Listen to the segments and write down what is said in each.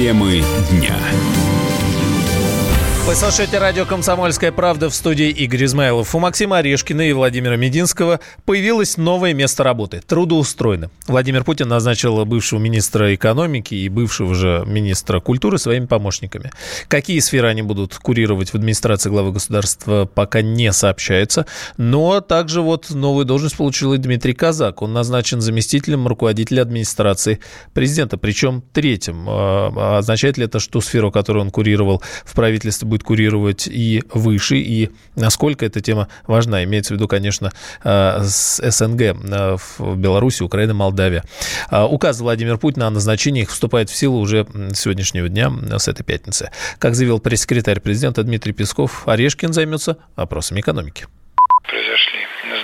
Темы дня. Вы слушаете радио «Комсомольская правда» в студии Игорь Измайлов. У Максима Орешкина и Владимира Мединского появилось новое место работы – трудоустроено. Владимир Путин назначил бывшего министра экономики и бывшего же министра культуры своими помощниками. Какие сферы они будут курировать в администрации главы государства, пока не сообщается. Но также вот новую должность получил и Дмитрий Казак. Он назначен заместителем руководителя администрации президента, причем третьим. А, означает ли это, что сферу, которую он курировал в правительстве, будет курировать и выше, и насколько эта тема важна. Имеется в виду, конечно, э, с СНГ э, в Беларуси, Украина, Молдавия. Э, указ Владимира Путина о назначении их вступает в силу уже сегодняшнего дня, с этой пятницы. Как заявил пресс-секретарь президента Дмитрий Песков, Орешкин займется вопросами экономики.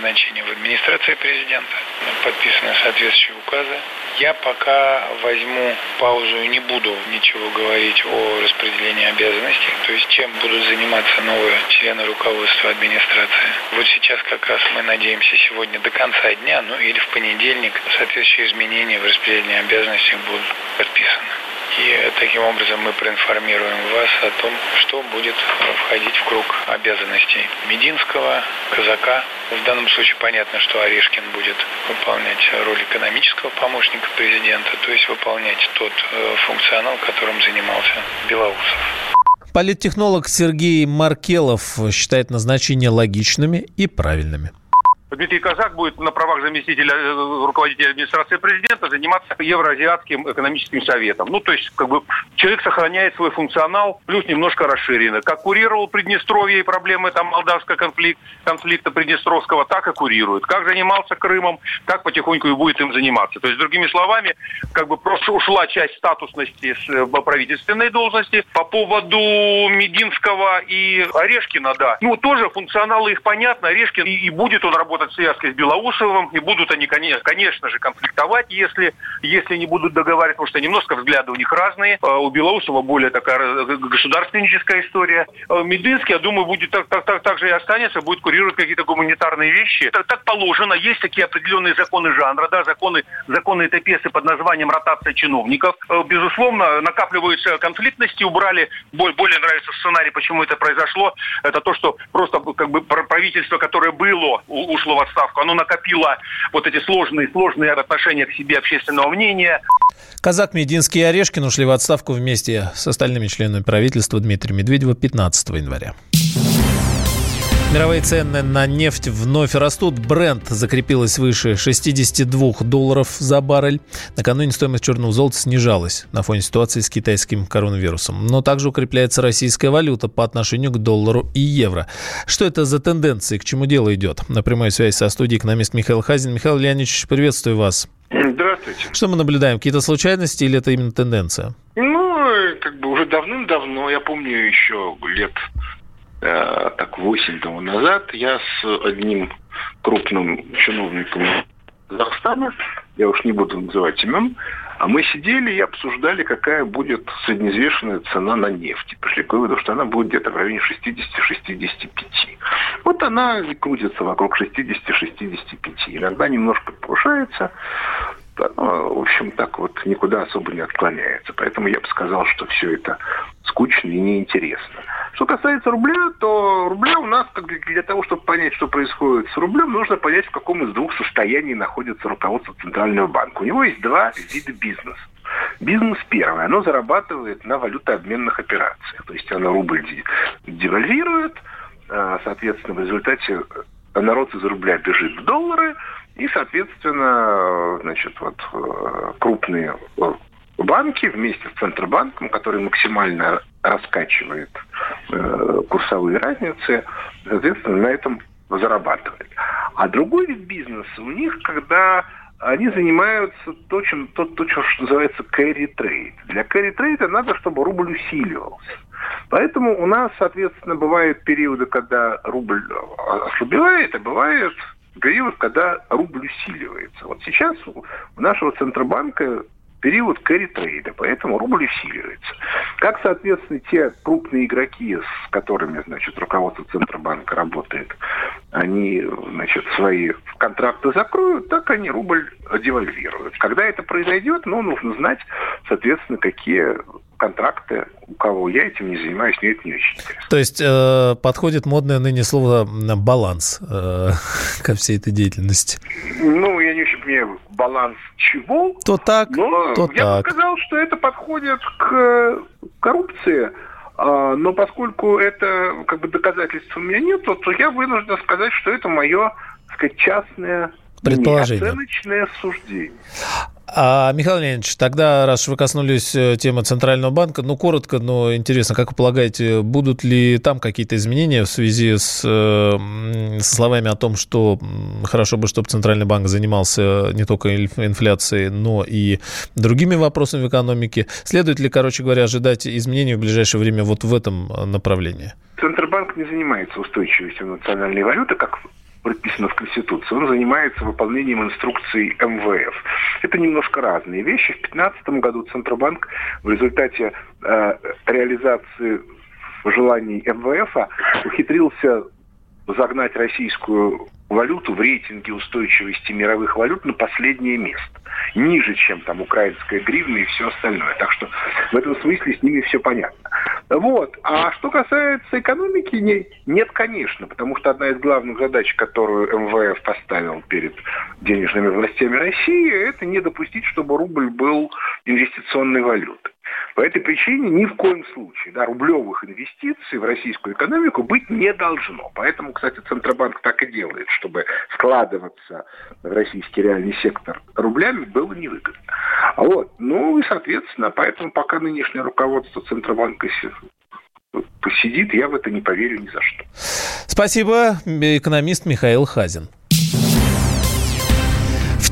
Назначения в администрации президента, подписаны соответствующие указы я пока возьму паузу и не буду ничего говорить о распределении обязанностей, то есть чем будут заниматься новые члены руководства администрации. Вот сейчас как раз мы надеемся сегодня до конца дня, ну или в понедельник, соответствующие изменения в распределении обязанностей будут подписаны. И таким образом мы проинформируем вас о том, что будет входить в круг обязанностей Мединского, Казака. В данном случае понятно, что Орешкин будет выполнять роль экономического помощника президента, то есть выполнять тот э, функционал, которым занимался Белоусов. Политтехнолог Сергей Маркелов считает назначения логичными и правильными. Дмитрий Казак будет на правах заместителя э, руководителя администрации президента заниматься Евроазиатским экономическим советом. Ну, то есть, как бы, человек сохраняет свой функционал, плюс немножко расширенный. Как курировал Приднестровье и проблемы там молдавского конфликта, конфликта Приднестровского, так и курирует. Как занимался Крымом, так потихоньку и будет им заниматься. То есть, другими словами, как бы просто ушла часть статусности с э, правительственной должности. По поводу Мединского и Орешкина, да. Ну, тоже функционалы их понятно. Орешкин и, и будет он работать связкой с Белоусовым, и будут они, конечно же, конфликтовать, если, если не будут договаривать, потому что немножко взгляды у них разные. А у Белоусова более такая государственническая история. А Мединский, я думаю, будет так, так, так, так же и останется, будет курировать какие-то гуманитарные вещи. Так, так положено, есть такие определенные законы жанра, да, законы, законы этапесы под названием ротация чиновников. Э, безусловно, накапливаются конфликтности, убрали, более нравится сценарий, почему это произошло, это то, что просто как бы правительство, которое было, ушло в отставку, оно накопило вот эти сложные, сложные отношения к себе общественного мнения. Казак Мединский и Орешкин ушли в отставку вместе с остальными членами правительства Дмитрия Медведева 15 января. Мировые цены на нефть вновь растут. Бренд закрепилась выше 62 долларов за баррель. Накануне стоимость черного золота снижалась на фоне ситуации с китайским коронавирусом. Но также укрепляется российская валюта по отношению к доллару и евро. Что это за тенденции, к чему дело идет? На прямой связи со студией экономист Михаил Хазин. Михаил Леонидович, приветствую вас. Здравствуйте. Что мы наблюдаем? Какие-то случайности или это именно тенденция? Ну, как бы уже давным-давно, я помню еще лет Э, так 8 тому назад я с одним крупным чиновником Казахстана, я уж не буду называть имен, а мы сидели и обсуждали, какая будет среднеизвешенная цена на нефть. Пришли к выводу, что она будет где-то в районе 60-65. Вот она крутится вокруг 60-65. Иногда немножко повышается, ну, в общем, так вот никуда особо не отклоняется. Поэтому я бы сказал, что все это скучно и неинтересно. Что касается рубля, то рубля у нас, как для того, чтобы понять, что происходит с рублем, нужно понять, в каком из двух состояний находится руководство Центрального банка. У него есть два вида бизнеса. Бизнес первый, оно зарабатывает на валютообменных операциях. То есть оно рубль девальвирует, а, соответственно, в результате народ из рубля бежит в доллары, и, соответственно, значит, вот э, крупные э, банки вместе с Центробанком, который максимально раскачивает э, курсовые разницы, соответственно, на этом зарабатывает. А другой вид бизнеса у них, когда они занимаются то, чем, то, то, что называется carry trade. Для carry trade надо, чтобы рубль усиливался. Поэтому у нас, соответственно, бывают периоды, когда рубль ослабевает, а бывает период, когда рубль усиливается. Вот сейчас у нашего Центробанка период кэрри-трейда, поэтому рубль усиливается. Как, соответственно, те крупные игроки, с которыми, значит, руководство Центробанка работает, они, значит, свои контракты закроют, так они рубль девальвируют. Когда это произойдет, ну, нужно знать, соответственно, какие контракты, у кого я этим не занимаюсь, мне это не очень интересно. То есть э, подходит модное ныне слово баланс э, ко всей этой деятельности? Ну, я не очень понимаю, баланс чего? То так, но то я так. бы сказал, что это подходит к коррупции. А, но поскольку это как бы доказательств у меня нет, то я вынужден сказать, что это мое, так сказать, частное Предположение. Оценочное суждение. А, Михаил Леонидович, тогда, раз вы коснулись э, темы Центрального банка, ну, коротко, но интересно, как вы полагаете, будут ли там какие-то изменения в связи с, э, со словами о том, что хорошо бы, чтобы Центральный банк занимался не только инфляцией, но и другими вопросами в экономике? Следует ли, короче говоря, ожидать изменений в ближайшее время вот в этом направлении? Центробанк не занимается устойчивостью национальной валюты, как прописано в Конституции, он занимается выполнением инструкций МВФ. Это немножко разные вещи. В 2015 году Центробанк в результате э, реализации желаний МВФ ухитрился загнать российскую валюту в рейтинге устойчивости мировых валют на последнее место. Ниже, чем там украинская гривна и все остальное. Так что в этом смысле с ними все понятно. Вот. А что касается экономики, не, нет, конечно, потому что одна из главных задач, которую МВФ поставил перед денежными властями России, это не допустить, чтобы рубль был инвестиционной валютой. По этой причине ни в коем случае да, рублевых инвестиций в российскую экономику быть не должно. Поэтому, кстати, Центробанк так и делает, чтобы складываться в российский реальный сектор рублями было невыгодно. Вот. Ну и, соответственно, поэтому пока нынешнее руководство Центробанка посидит, я в это не поверю ни за что. Спасибо, экономист Михаил Хазин.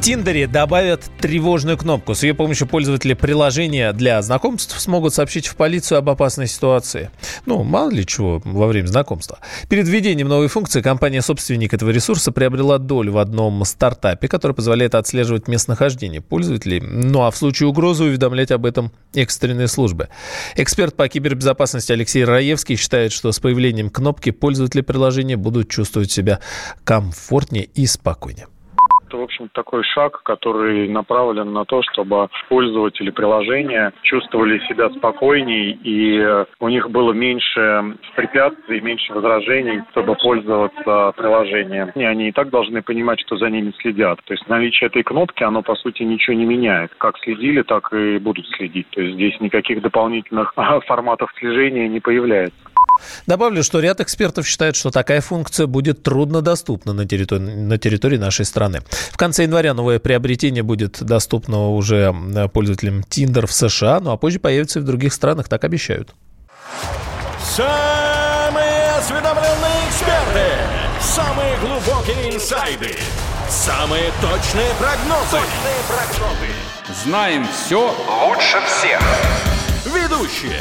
Тиндере добавят тревожную кнопку. С ее помощью пользователи приложения для знакомств смогут сообщить в полицию об опасной ситуации. Ну, мало ли чего во время знакомства. Перед введением новой функции компания-собственник этого ресурса приобрела долю в одном стартапе, который позволяет отслеживать местонахождение пользователей. Ну а в случае угрозы уведомлять об этом экстренные службы. Эксперт по кибербезопасности Алексей Раевский считает, что с появлением кнопки пользователи приложения будут чувствовать себя комфортнее и спокойнее это, в общем, такой шаг, который направлен на то, чтобы пользователи приложения чувствовали себя спокойней и у них было меньше препятствий, меньше возражений, чтобы пользоваться приложением. И они и так должны понимать, что за ними следят. То есть наличие этой кнопки, оно, по сути, ничего не меняет. Как следили, так и будут следить. То есть здесь никаких дополнительных форматов слежения не появляется. Добавлю, что ряд экспертов считает, что такая функция будет труднодоступна на территории, на территории нашей страны. В конце января новое приобретение будет доступно уже пользователям Tinder в США, ну а позже появится и в других странах, так обещают. Самые осведомленные эксперты, самые глубокие инсайды, самые точные прогнозы. Точные прогнозы. Знаем все лучше всех. Ведущие